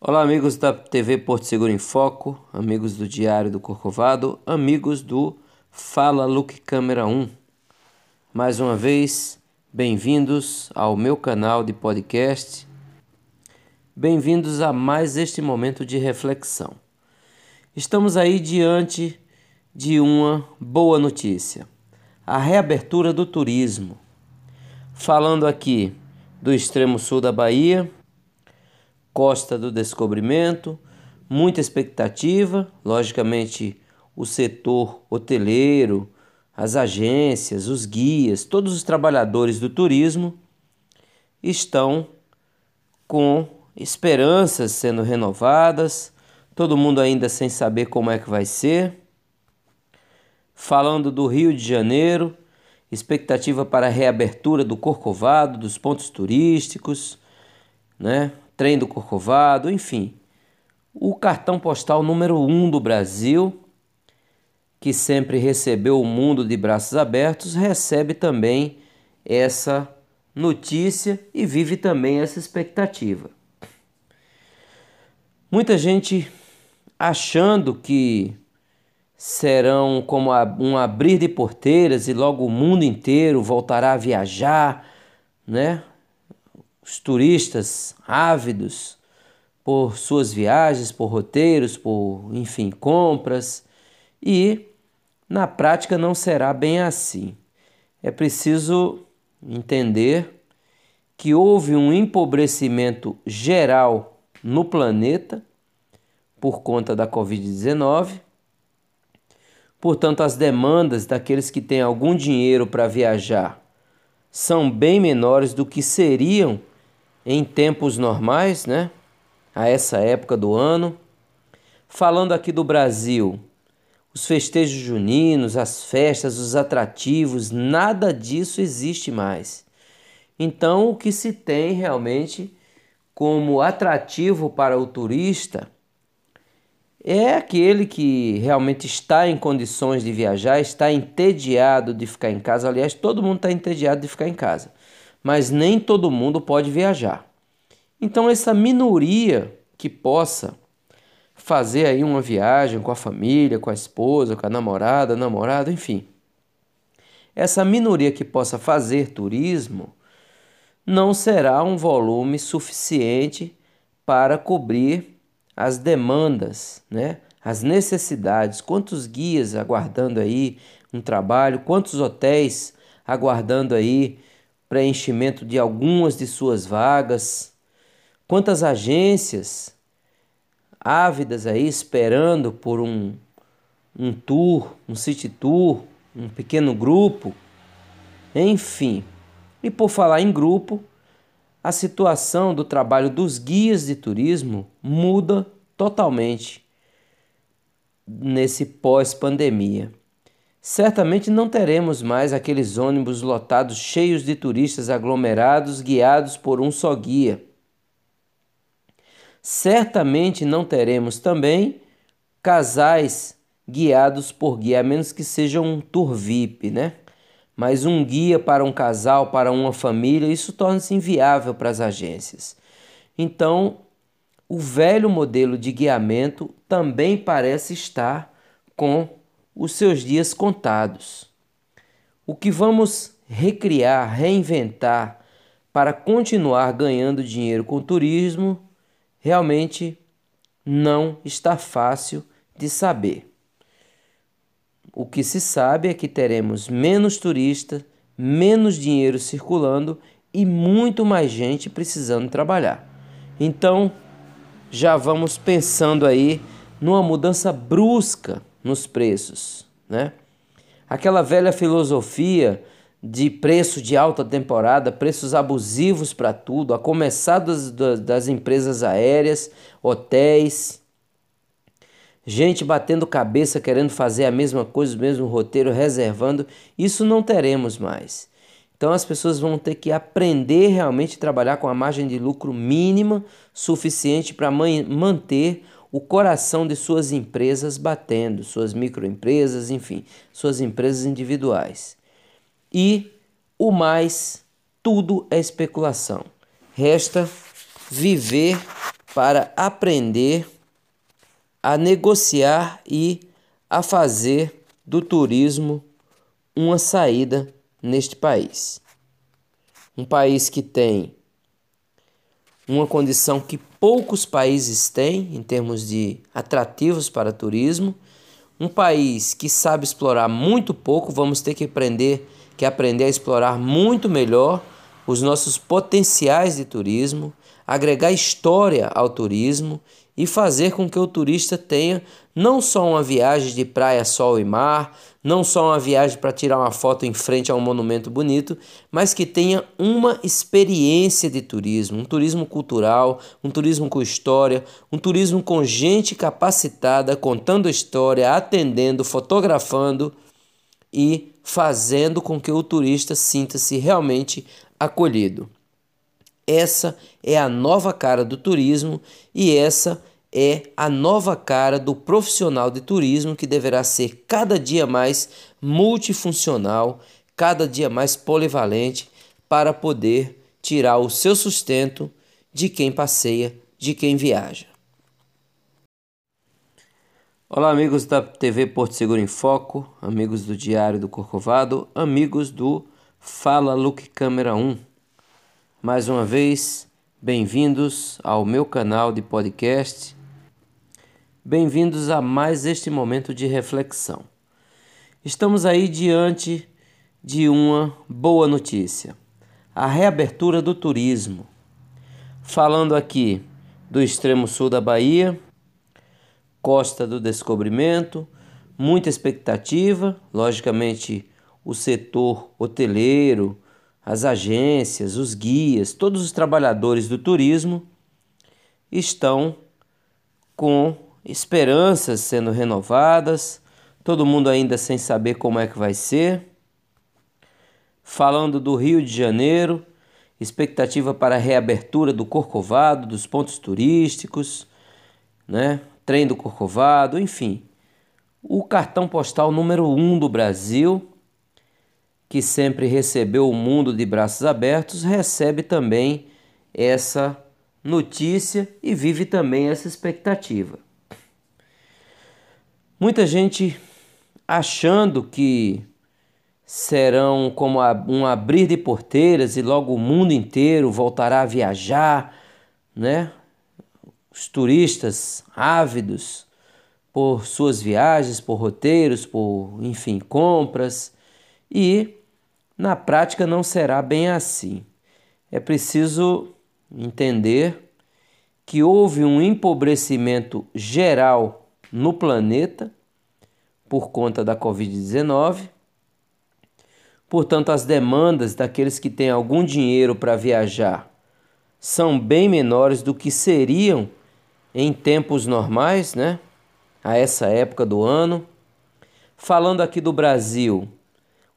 Olá, amigos da TV Porto Seguro em Foco, amigos do Diário do Corcovado, amigos do Fala Look Câmera 1. Mais uma vez, bem-vindos ao meu canal de podcast. Bem-vindos a mais este momento de reflexão. Estamos aí diante de uma boa notícia: a reabertura do turismo. Falando aqui do extremo sul da Bahia, Costa do Descobrimento, muita expectativa, logicamente o setor hoteleiro, as agências, os guias, todos os trabalhadores do turismo estão com esperanças sendo renovadas, todo mundo ainda sem saber como é que vai ser. Falando do Rio de Janeiro, expectativa para a reabertura do Corcovado, dos pontos turísticos, né? Trem do Corcovado, enfim. O cartão postal número um do Brasil, que sempre recebeu o mundo de braços abertos, recebe também essa notícia e vive também essa expectativa. Muita gente achando que serão como um abrir de porteiras e logo o mundo inteiro voltará a viajar, né? Os turistas ávidos por suas viagens, por roteiros, por, enfim, compras, e na prática não será bem assim. É preciso entender que houve um empobrecimento geral no planeta por conta da Covid-19. Portanto, as demandas daqueles que têm algum dinheiro para viajar são bem menores do que seriam em tempos normais, né? A essa época do ano. Falando aqui do Brasil, os festejos juninos, as festas, os atrativos, nada disso existe mais. Então, o que se tem realmente como atrativo para o turista é aquele que realmente está em condições de viajar, está entediado de ficar em casa. Aliás, todo mundo está entediado de ficar em casa mas nem todo mundo pode viajar. Então, essa minoria que possa fazer aí uma viagem com a família, com a esposa, com a namorada, namorado, enfim. Essa minoria que possa fazer turismo não será um volume suficiente para cobrir as demandas, né? as necessidades. Quantos guias aguardando aí um trabalho, quantos hotéis aguardando aí preenchimento de algumas de suas vagas. Quantas agências ávidas aí esperando por um, um tour, um city tour, um pequeno grupo, enfim. E por falar em grupo, a situação do trabalho dos guias de turismo muda totalmente nesse pós-pandemia. Certamente não teremos mais aqueles ônibus lotados cheios de turistas aglomerados guiados por um só guia. Certamente não teremos também casais guiados por guia, a menos que seja um tour VIP, né? Mas um guia para um casal, para uma família, isso torna-se inviável para as agências. Então, o velho modelo de guiamento também parece estar com os seus dias contados. O que vamos recriar, reinventar para continuar ganhando dinheiro com turismo realmente não está fácil de saber. O que se sabe é que teremos menos turistas, menos dinheiro circulando e muito mais gente precisando trabalhar. Então, já vamos pensando aí numa mudança brusca nos preços, né? Aquela velha filosofia de preço de alta temporada, preços abusivos para tudo, a começar das, das empresas aéreas, hotéis, gente batendo cabeça querendo fazer a mesma coisa, o mesmo roteiro, reservando, isso não teremos mais. Então as pessoas vão ter que aprender realmente a trabalhar com a margem de lucro mínima suficiente para manter o coração de suas empresas batendo, suas microempresas, enfim, suas empresas individuais. E o mais, tudo é especulação. Resta viver para aprender a negociar e a fazer do turismo uma saída neste país. Um país que tem uma condição que poucos países têm em termos de atrativos para turismo. Um país que sabe explorar muito pouco, vamos ter que aprender que aprender a explorar muito melhor os nossos potenciais de turismo, agregar história ao turismo e fazer com que o turista tenha não só uma viagem de praia, sol e mar, não só uma viagem para tirar uma foto em frente a um monumento bonito, mas que tenha uma experiência de turismo, um turismo cultural, um turismo com história, um turismo com gente capacitada, contando história, atendendo, fotografando e fazendo com que o turista sinta-se realmente acolhido. Essa é a nova cara do turismo e essa é a nova cara do profissional de turismo que deverá ser cada dia mais multifuncional, cada dia mais polivalente para poder tirar o seu sustento de quem passeia, de quem viaja. Olá, amigos da TV Porto Seguro em Foco, amigos do Diário do Corcovado, amigos do Fala Look Câmera 1. Mais uma vez, bem-vindos ao meu canal de podcast. Bem-vindos a mais este momento de reflexão. Estamos aí diante de uma boa notícia: a reabertura do turismo. Falando aqui do extremo sul da Bahia, Costa do Descobrimento, muita expectativa, logicamente o setor hoteleiro, as agências, os guias, todos os trabalhadores do turismo estão com esperanças sendo renovadas, todo mundo ainda sem saber como é que vai ser. Falando do Rio de Janeiro, expectativa para a reabertura do Corcovado, dos pontos turísticos, né? Trem do Corcovado, enfim. O cartão postal número um do Brasil que sempre recebeu o mundo de braços abertos, recebe também essa notícia e vive também essa expectativa. Muita gente achando que serão como um abrir de porteiras e logo o mundo inteiro voltará a viajar, né? Os turistas ávidos por suas viagens, por roteiros, por, enfim, compras e na prática não será bem assim. É preciso entender que houve um empobrecimento geral no planeta por conta da Covid-19. Portanto, as demandas daqueles que têm algum dinheiro para viajar são bem menores do que seriam em tempos normais, né? A essa época do ano. Falando aqui do Brasil,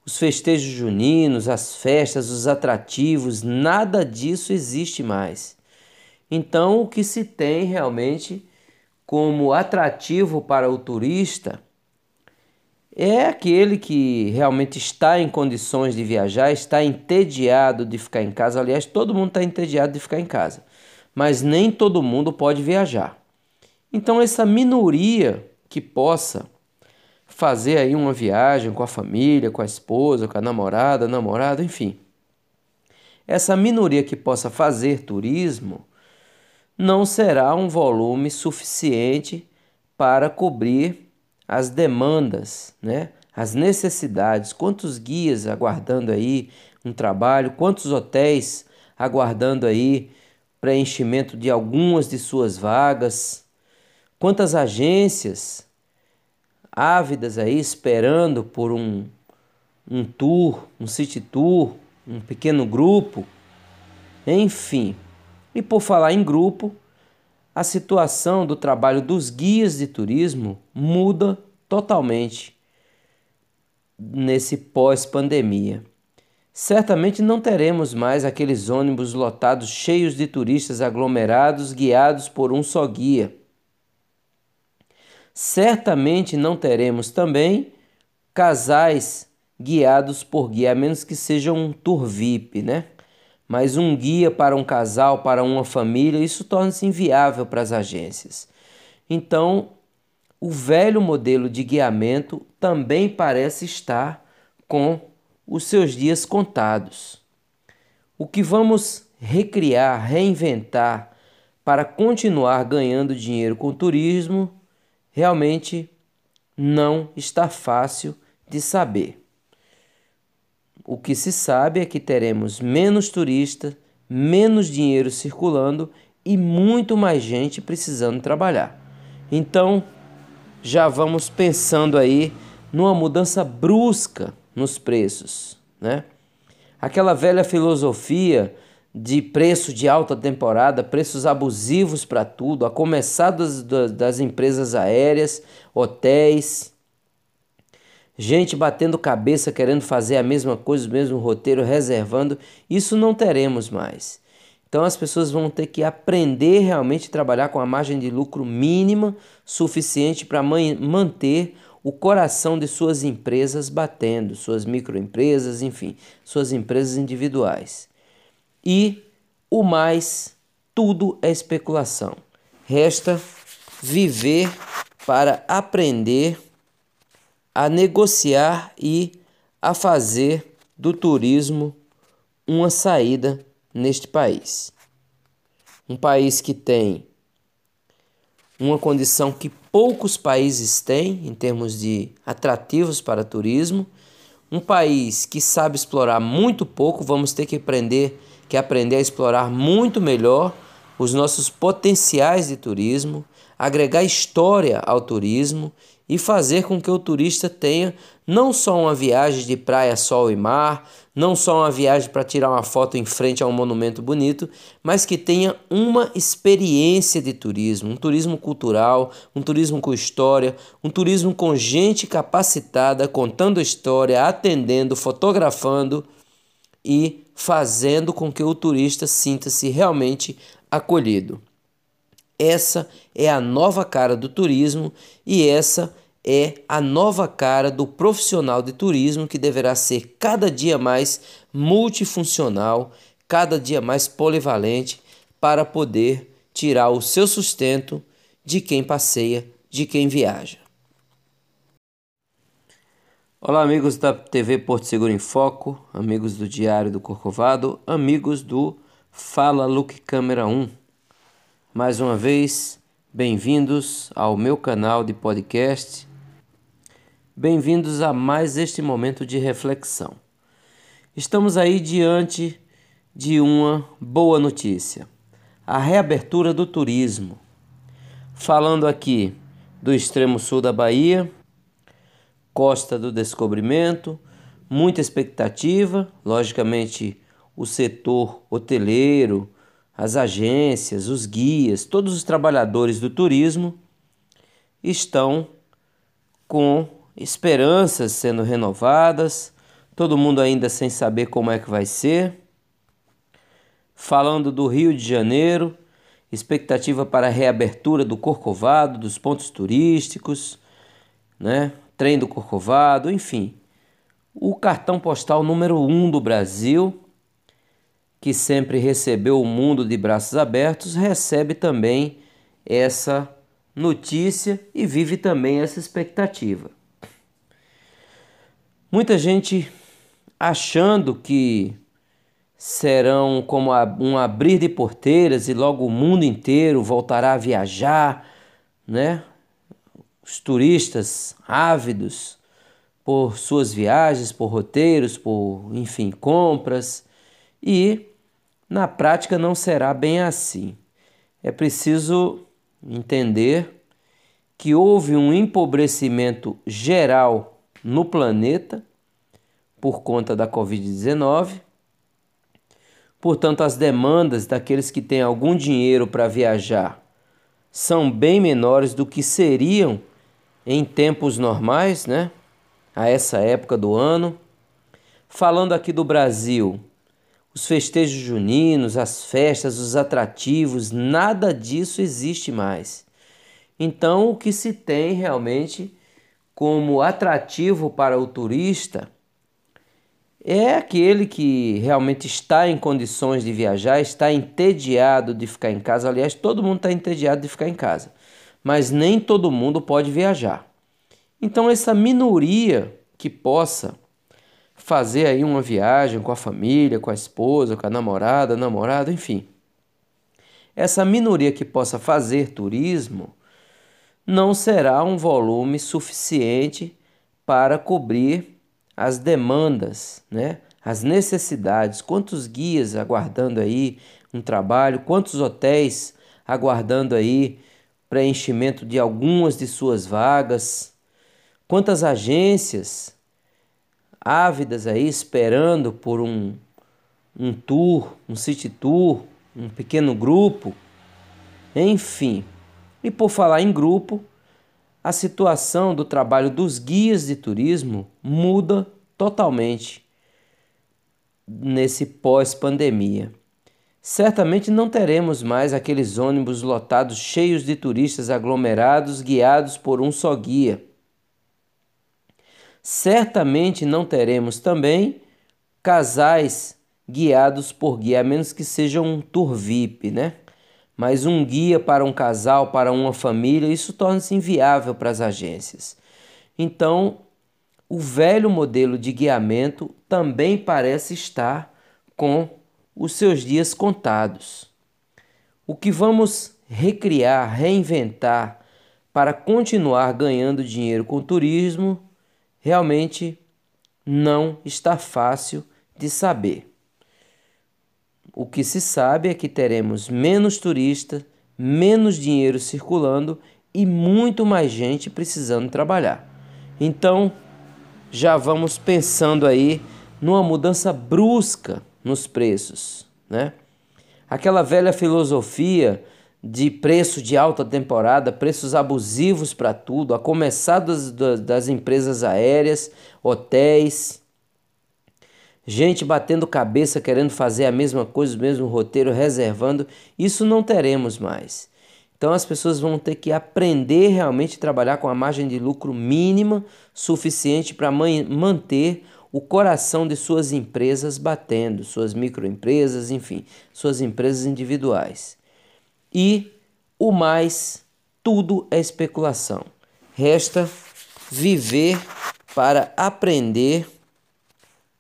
os festejos juninos, as festas, os atrativos, nada disso existe mais. Então, o que se tem realmente como atrativo para o turista é aquele que realmente está em condições de viajar, está entediado de ficar em casa. Aliás, todo mundo está entediado de ficar em casa, mas nem todo mundo pode viajar. Então, essa minoria que possa fazer aí uma viagem com a família, com a esposa, com a namorada, namorado, enfim. Essa minoria que possa fazer turismo não será um volume suficiente para cobrir as demandas, né? as necessidades. Quantos guias aguardando aí um trabalho, quantos hotéis aguardando aí preenchimento de algumas de suas vagas, quantas agências ávidas aí esperando por um, um tour, um city tour, um pequeno grupo, enfim. E por falar em grupo, a situação do trabalho dos guias de turismo muda totalmente nesse pós-pandemia. Certamente não teremos mais aqueles ônibus lotados cheios de turistas aglomerados guiados por um só guia certamente não teremos também casais guiados por guia, a menos que seja um tour VIP, né? mas um guia para um casal, para uma família, isso torna-se inviável para as agências. Então, o velho modelo de guiamento também parece estar com os seus dias contados. O que vamos recriar, reinventar para continuar ganhando dinheiro com o turismo realmente não está fácil de saber. O que se sabe é que teremos menos turistas, menos dinheiro circulando e muito mais gente precisando trabalhar. Então, já vamos pensando aí numa mudança brusca nos preços, né? Aquela velha filosofia de preço de alta temporada, preços abusivos para tudo, a começar das, das empresas aéreas, hotéis, gente batendo cabeça querendo fazer a mesma coisa, o mesmo roteiro, reservando, isso não teremos mais. Então as pessoas vão ter que aprender realmente a trabalhar com a margem de lucro mínima suficiente para manter o coração de suas empresas batendo, suas microempresas, enfim, suas empresas individuais. E o mais, tudo é especulação. Resta viver para aprender a negociar e a fazer do turismo uma saída neste país. Um país que tem uma condição que poucos países têm em termos de atrativos para turismo. Um país que sabe explorar muito pouco, vamos ter que aprender, que aprender a explorar muito melhor os nossos potenciais de turismo, agregar história ao turismo e fazer com que o turista tenha não só uma viagem de praia, sol e mar, não só uma viagem para tirar uma foto em frente a um monumento bonito, mas que tenha uma experiência de turismo, um turismo cultural, um turismo com história, um turismo com gente capacitada, contando história, atendendo, fotografando e fazendo com que o turista sinta-se realmente acolhido. Essa é a nova cara do turismo e essa é a nova cara do profissional de turismo que deverá ser cada dia mais multifuncional, cada dia mais polivalente para poder tirar o seu sustento de quem passeia, de quem viaja. Olá, amigos da TV Porto Seguro em Foco, amigos do Diário do Corcovado, amigos do Fala Look Câmera 1. Mais uma vez, bem-vindos ao meu canal de podcast Bem-vindos a mais este momento de reflexão. Estamos aí diante de uma boa notícia: a reabertura do turismo. Falando aqui do extremo sul da Bahia, Costa do Descobrimento, muita expectativa, logicamente o setor hoteleiro, as agências, os guias, todos os trabalhadores do turismo estão com esperanças sendo renovadas, todo mundo ainda sem saber como é que vai ser. Falando do Rio de Janeiro, expectativa para a reabertura do Corcovado, dos pontos turísticos, né? Trem do Corcovado, enfim. O cartão postal número um do Brasil, que sempre recebeu o mundo de braços abertos, recebe também essa notícia e vive também essa expectativa. Muita gente achando que serão como um abrir de porteiras e logo o mundo inteiro voltará a viajar, né? Os turistas ávidos por suas viagens, por roteiros, por, enfim, compras. E na prática não será bem assim. É preciso entender que houve um empobrecimento geral no planeta por conta da Covid-19. Portanto, as demandas daqueles que têm algum dinheiro para viajar são bem menores do que seriam em tempos normais, né? A essa época do ano. Falando aqui do Brasil, os festejos juninos, as festas, os atrativos, nada disso existe mais. Então, o que se tem realmente como atrativo para o turista é aquele que realmente está em condições de viajar, está entediado de ficar em casa. Aliás, todo mundo está entediado de ficar em casa, mas nem todo mundo pode viajar. Então, essa minoria que possa fazer aí uma viagem com a família, com a esposa, com a namorada, namorado, enfim. Essa minoria que possa fazer turismo não será um volume suficiente para cobrir as demandas, né? as necessidades. Quantos guias aguardando aí um trabalho, quantos hotéis aguardando aí preenchimento de algumas de suas vagas, quantas agências ávidas aí esperando por um, um tour, um city tour, um pequeno grupo, enfim. E por falar em grupo, a situação do trabalho dos guias de turismo muda totalmente nesse pós-pandemia. Certamente não teremos mais aqueles ônibus lotados cheios de turistas aglomerados guiados por um só guia. Certamente não teremos também casais guiados por guia, a menos que seja um tour VIP, né? Mas um guia para um casal, para uma família, isso torna-se inviável para as agências. Então, o velho modelo de guiamento também parece estar com os seus dias contados. O que vamos recriar, reinventar para continuar ganhando dinheiro com turismo realmente não está fácil de saber. O que se sabe é que teremos menos turistas, menos dinheiro circulando e muito mais gente precisando trabalhar. Então, já vamos pensando aí numa mudança brusca nos preços, né? Aquela velha filosofia de preço de alta temporada, preços abusivos para tudo, a começar das, das empresas aéreas, hotéis, gente batendo cabeça querendo fazer a mesma coisa, o mesmo roteiro, reservando, isso não teremos mais. Então as pessoas vão ter que aprender realmente a trabalhar com a margem de lucro mínima suficiente para manter o coração de suas empresas batendo, suas microempresas, enfim, suas empresas individuais. E o mais, tudo é especulação. Resta viver para aprender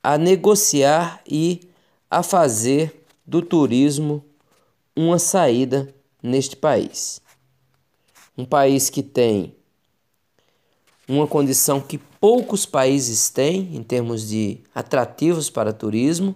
a negociar e a fazer do turismo uma saída neste país. Um país que tem uma condição que poucos países têm em termos de atrativos para turismo.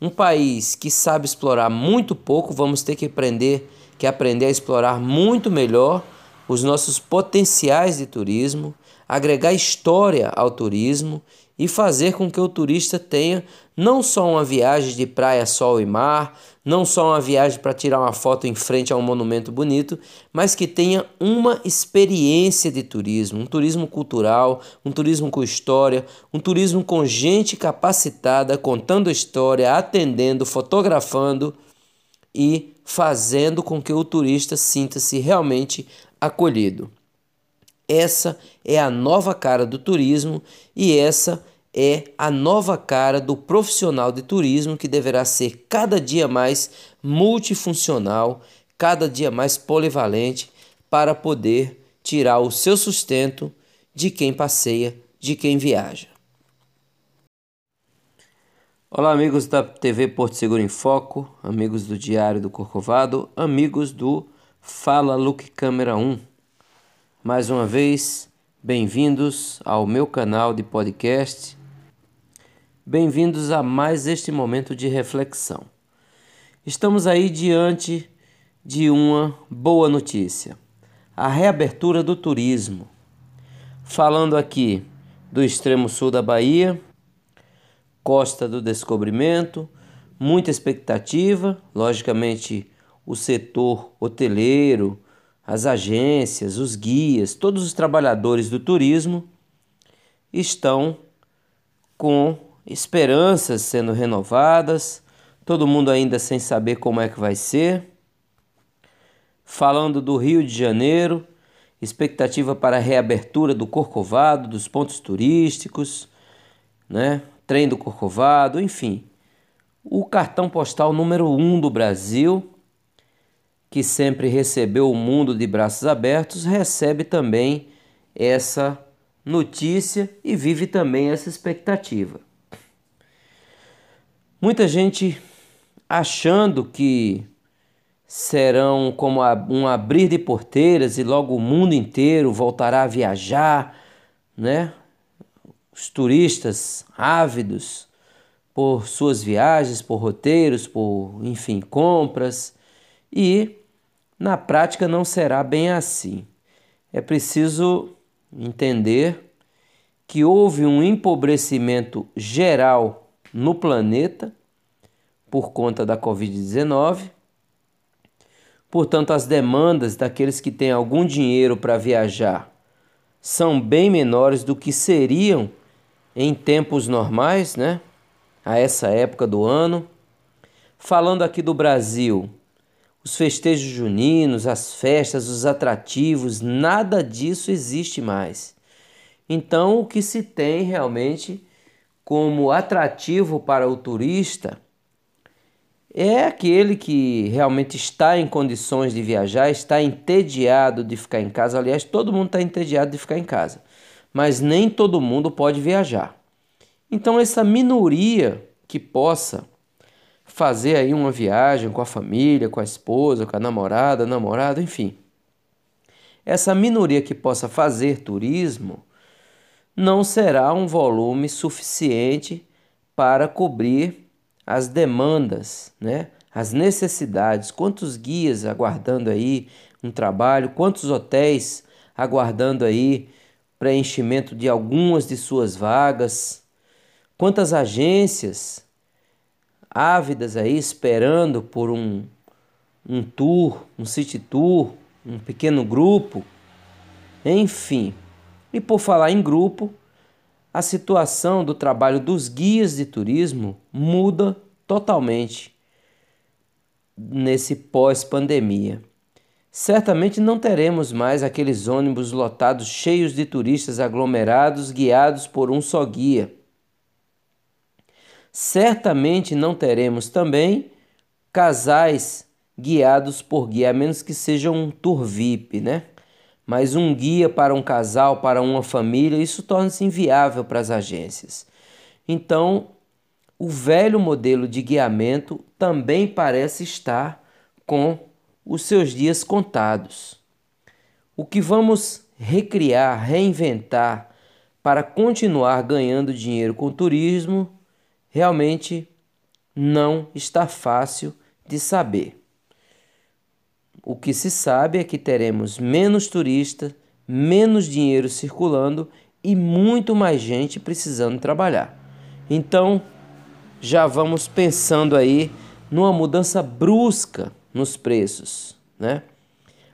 Um país que sabe explorar muito pouco, vamos ter que aprender que aprender a explorar muito melhor os nossos potenciais de turismo, agregar história ao turismo e fazer com que o turista tenha não só uma viagem de praia, sol e mar, não só uma viagem para tirar uma foto em frente a um monumento bonito, mas que tenha uma experiência de turismo, um turismo cultural, um turismo com história, um turismo com gente capacitada, contando história, atendendo, fotografando e fazendo com que o turista sinta-se realmente acolhido. Essa é a nova cara do turismo e essa é a nova cara do profissional de turismo que deverá ser cada dia mais multifuncional, cada dia mais polivalente para poder tirar o seu sustento de quem passeia, de quem viaja. Olá, amigos da TV Porto Seguro em Foco, amigos do Diário do Corcovado, amigos do Fala Look Câmera 1. Mais uma vez, bem-vindos ao meu canal de podcast. Bem-vindos a mais este momento de reflexão. Estamos aí diante de uma boa notícia: a reabertura do turismo. Falando aqui do extremo sul da Bahia Costa do Descobrimento, muita expectativa, logicamente o setor hoteleiro, as agências, os guias, todos os trabalhadores do turismo estão com esperanças sendo renovadas, todo mundo ainda sem saber como é que vai ser. Falando do Rio de Janeiro, expectativa para a reabertura do Corcovado, dos pontos turísticos, né? trem do Corcovado, enfim. O cartão postal número um do Brasil, que sempre recebeu o mundo de braços abertos, recebe também essa notícia e vive também essa expectativa. Muita gente achando que serão como um abrir de porteiras e logo o mundo inteiro voltará a viajar, né? Os turistas ávidos por suas viagens, por roteiros, por, enfim, compras, e na prática não será bem assim. É preciso entender que houve um empobrecimento geral no planeta por conta da Covid-19. Portanto, as demandas daqueles que têm algum dinheiro para viajar são bem menores do que seriam em tempos normais, né? A essa época do ano. Falando aqui do Brasil, os festejos juninos, as festas, os atrativos, nada disso existe mais. Então, o que se tem realmente como atrativo para o turista é aquele que realmente está em condições de viajar, está entediado de ficar em casa. Aliás, todo mundo está entediado de ficar em casa, mas nem todo mundo pode viajar. Então, essa minoria que possa fazer aí uma viagem com a família, com a esposa, com a namorada, namorado, enfim. Essa minoria que possa fazer turismo não será um volume suficiente para cobrir as demandas, né? as necessidades. Quantos guias aguardando aí um trabalho, quantos hotéis aguardando aí preenchimento de algumas de suas vagas, quantas agências ávidas aí esperando por um, um tour, um city tour, um pequeno grupo, enfim. E por falar em grupo, a situação do trabalho dos guias de turismo muda totalmente nesse pós-pandemia. Certamente não teremos mais aqueles ônibus lotados cheios de turistas aglomerados guiados por um só guia certamente não teremos também casais guiados por guia, a menos que seja um tour VIP, né? Mas um guia para um casal, para uma família, isso torna-se inviável para as agências. Então, o velho modelo de guiamento também parece estar com os seus dias contados. O que vamos recriar, reinventar para continuar ganhando dinheiro com o turismo realmente não está fácil de saber. O que se sabe é que teremos menos turistas, menos dinheiro circulando e muito mais gente precisando trabalhar. Então, já vamos pensando aí numa mudança brusca nos preços, né?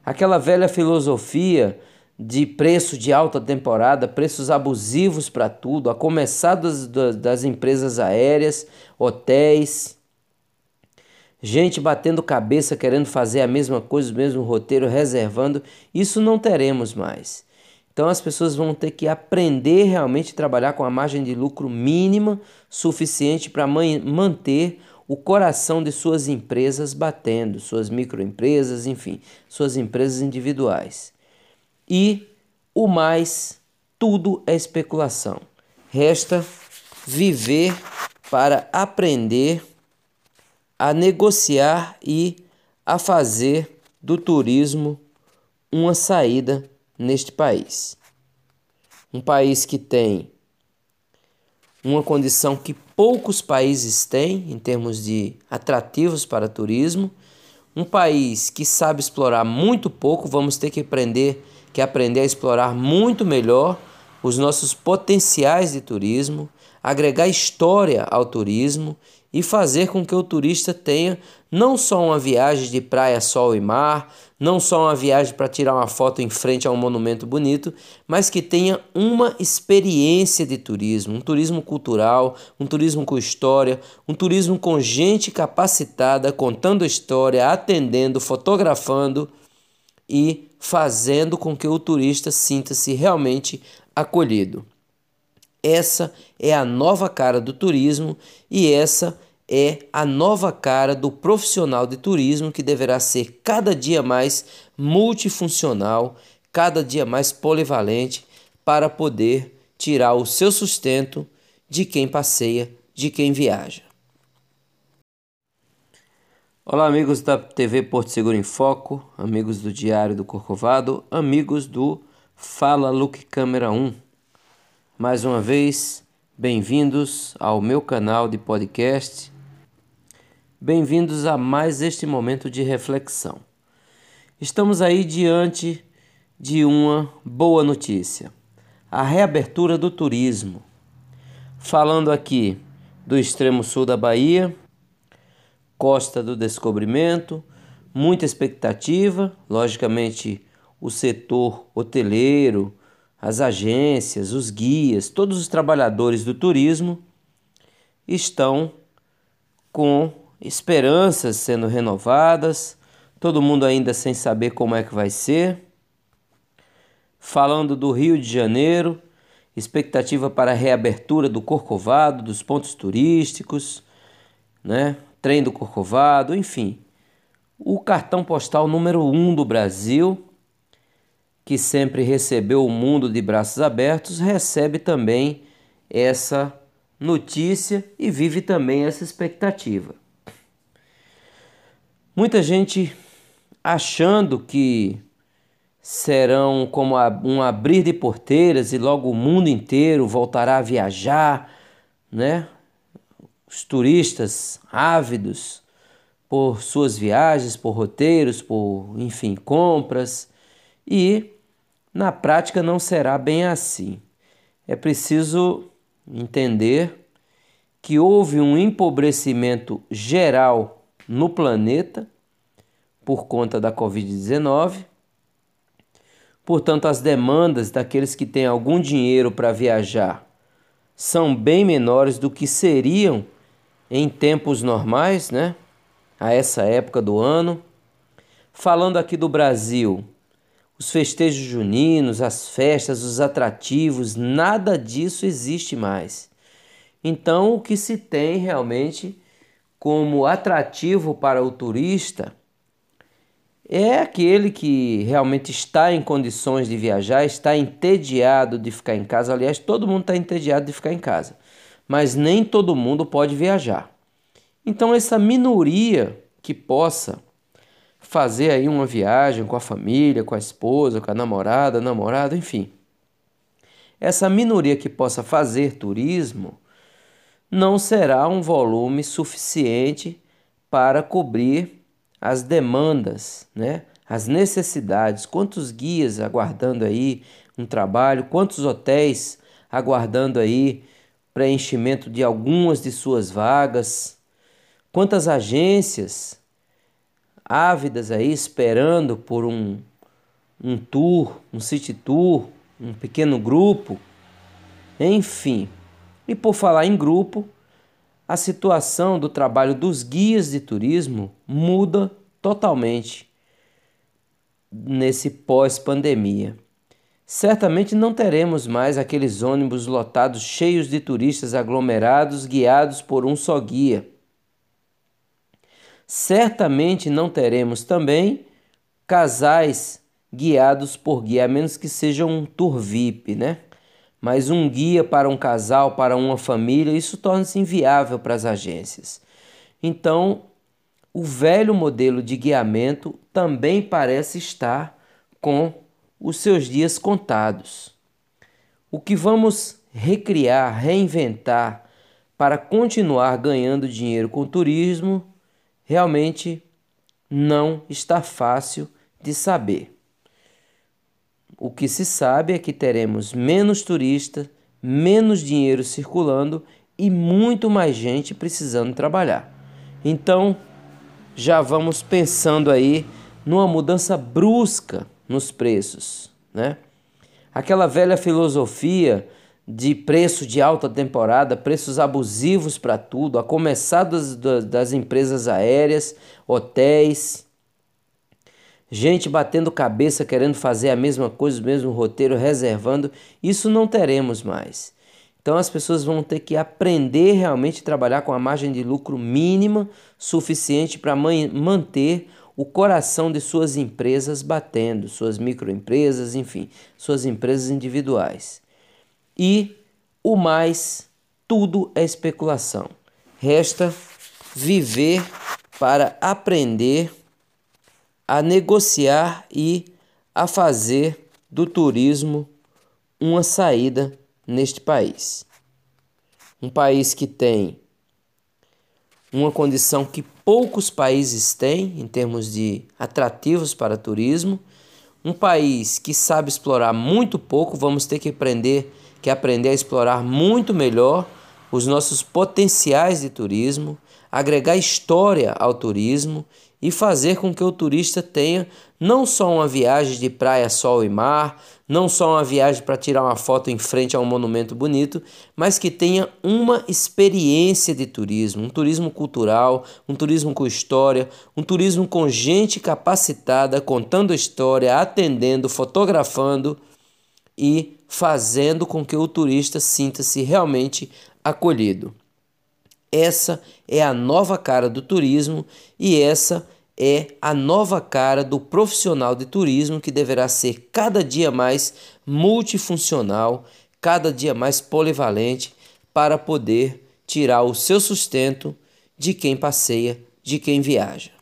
Aquela velha filosofia de preço de alta temporada, preços abusivos para tudo, a começar das, das empresas aéreas, hotéis, gente batendo cabeça querendo fazer a mesma coisa, o mesmo roteiro, reservando, isso não teremos mais. Então as pessoas vão ter que aprender realmente a trabalhar com a margem de lucro mínima suficiente para manter o coração de suas empresas batendo, suas microempresas, enfim, suas empresas individuais. E o mais, tudo é especulação. Resta viver para aprender a negociar e a fazer do turismo uma saída neste país. Um país que tem uma condição que poucos países têm em termos de atrativos para turismo, um país que sabe explorar muito pouco, vamos ter que aprender que aprender a explorar muito melhor os nossos potenciais de turismo, agregar história ao turismo e fazer com que o turista tenha não só uma viagem de praia, sol e mar, não só uma viagem para tirar uma foto em frente a um monumento bonito, mas que tenha uma experiência de turismo, um turismo cultural, um turismo com história, um turismo com gente capacitada, contando história, atendendo, fotografando e fazendo com que o turista sinta-se realmente acolhido. Essa é a nova cara do turismo e essa é a nova cara do profissional de turismo que deverá ser cada dia mais multifuncional, cada dia mais polivalente para poder tirar o seu sustento de quem passeia, de quem viaja. Olá, amigos da TV Porto Seguro em Foco, amigos do Diário do Corcovado, amigos do Fala Look Câmera 1. Mais uma vez, bem-vindos ao meu canal de podcast. Bem-vindos a mais este momento de reflexão. Estamos aí diante de uma boa notícia: a reabertura do turismo. Falando aqui do extremo sul da Bahia, Costa do Descobrimento, muita expectativa, logicamente o setor hoteleiro, as agências, os guias, todos os trabalhadores do turismo estão com esperanças sendo renovadas, todo mundo ainda sem saber como é que vai ser. Falando do Rio de Janeiro, expectativa para a reabertura do Corcovado, dos pontos turísticos, né? trem do Corcovado, enfim. O cartão postal número um do Brasil, que sempre recebeu o mundo de braços abertos, recebe também essa notícia e vive também essa expectativa. Muita gente achando que serão como um abrir de porteiras e logo o mundo inteiro voltará a viajar, né? os turistas ávidos por suas viagens, por roteiros, por, enfim, compras, e na prática não será bem assim. É preciso entender que houve um empobrecimento geral no planeta por conta da Covid-19. Portanto, as demandas daqueles que têm algum dinheiro para viajar são bem menores do que seriam em tempos normais, né? A essa época do ano. Falando aqui do Brasil, os festejos juninos, as festas, os atrativos, nada disso existe mais. Então, o que se tem realmente como atrativo para o turista é aquele que realmente está em condições de viajar, está entediado de ficar em casa. Aliás, todo mundo está entediado de ficar em casa mas nem todo mundo pode viajar. Então essa minoria que possa fazer aí uma viagem com a família, com a esposa, com a namorada, namorado, enfim. Essa minoria que possa fazer turismo não será um volume suficiente para cobrir as demandas, né? as necessidades. Quantos guias aguardando aí um trabalho, quantos hotéis aguardando aí preenchimento de algumas de suas vagas. Quantas agências ávidas aí esperando por um, um tour, um city tour, um pequeno grupo, enfim. E por falar em grupo, a situação do trabalho dos guias de turismo muda totalmente nesse pós-pandemia. Certamente não teremos mais aqueles ônibus lotados cheios de turistas aglomerados guiados por um só guia. Certamente não teremos também casais guiados por guia, a menos que seja um tour VIP, né? Mas um guia para um casal, para uma família, isso torna-se inviável para as agências. Então, o velho modelo de guiamento também parece estar com os seus dias contados. O que vamos recriar, reinventar para continuar ganhando dinheiro com o turismo realmente não está fácil de saber. O que se sabe é que teremos menos turistas, menos dinheiro circulando e muito mais gente precisando trabalhar. Então, já vamos pensando aí numa mudança brusca nos preços, né? Aquela velha filosofia de preço de alta temporada, preços abusivos para tudo, a começar das, das empresas aéreas, hotéis, gente batendo cabeça querendo fazer a mesma coisa, o mesmo roteiro, reservando, isso não teremos mais. Então as pessoas vão ter que aprender realmente a trabalhar com a margem de lucro mínima suficiente para manter o coração de suas empresas batendo, suas microempresas, enfim, suas empresas individuais. E o mais, tudo é especulação. Resta viver para aprender a negociar e a fazer do turismo uma saída neste país. Um país que tem uma condição que poucos países têm em termos de atrativos para turismo, um país que sabe explorar muito pouco, vamos ter que aprender que aprender a explorar muito melhor os nossos potenciais de turismo, agregar história ao turismo e fazer com que o turista tenha não só uma viagem de praia, sol e mar, não só uma viagem para tirar uma foto em frente a um monumento bonito, mas que tenha uma experiência de turismo, um turismo cultural, um turismo com história, um turismo com gente capacitada, contando história, atendendo, fotografando e fazendo com que o turista sinta-se realmente acolhido. Essa é a nova cara do turismo e essa é a nova cara do profissional de turismo que deverá ser cada dia mais multifuncional, cada dia mais polivalente para poder tirar o seu sustento de quem passeia, de quem viaja.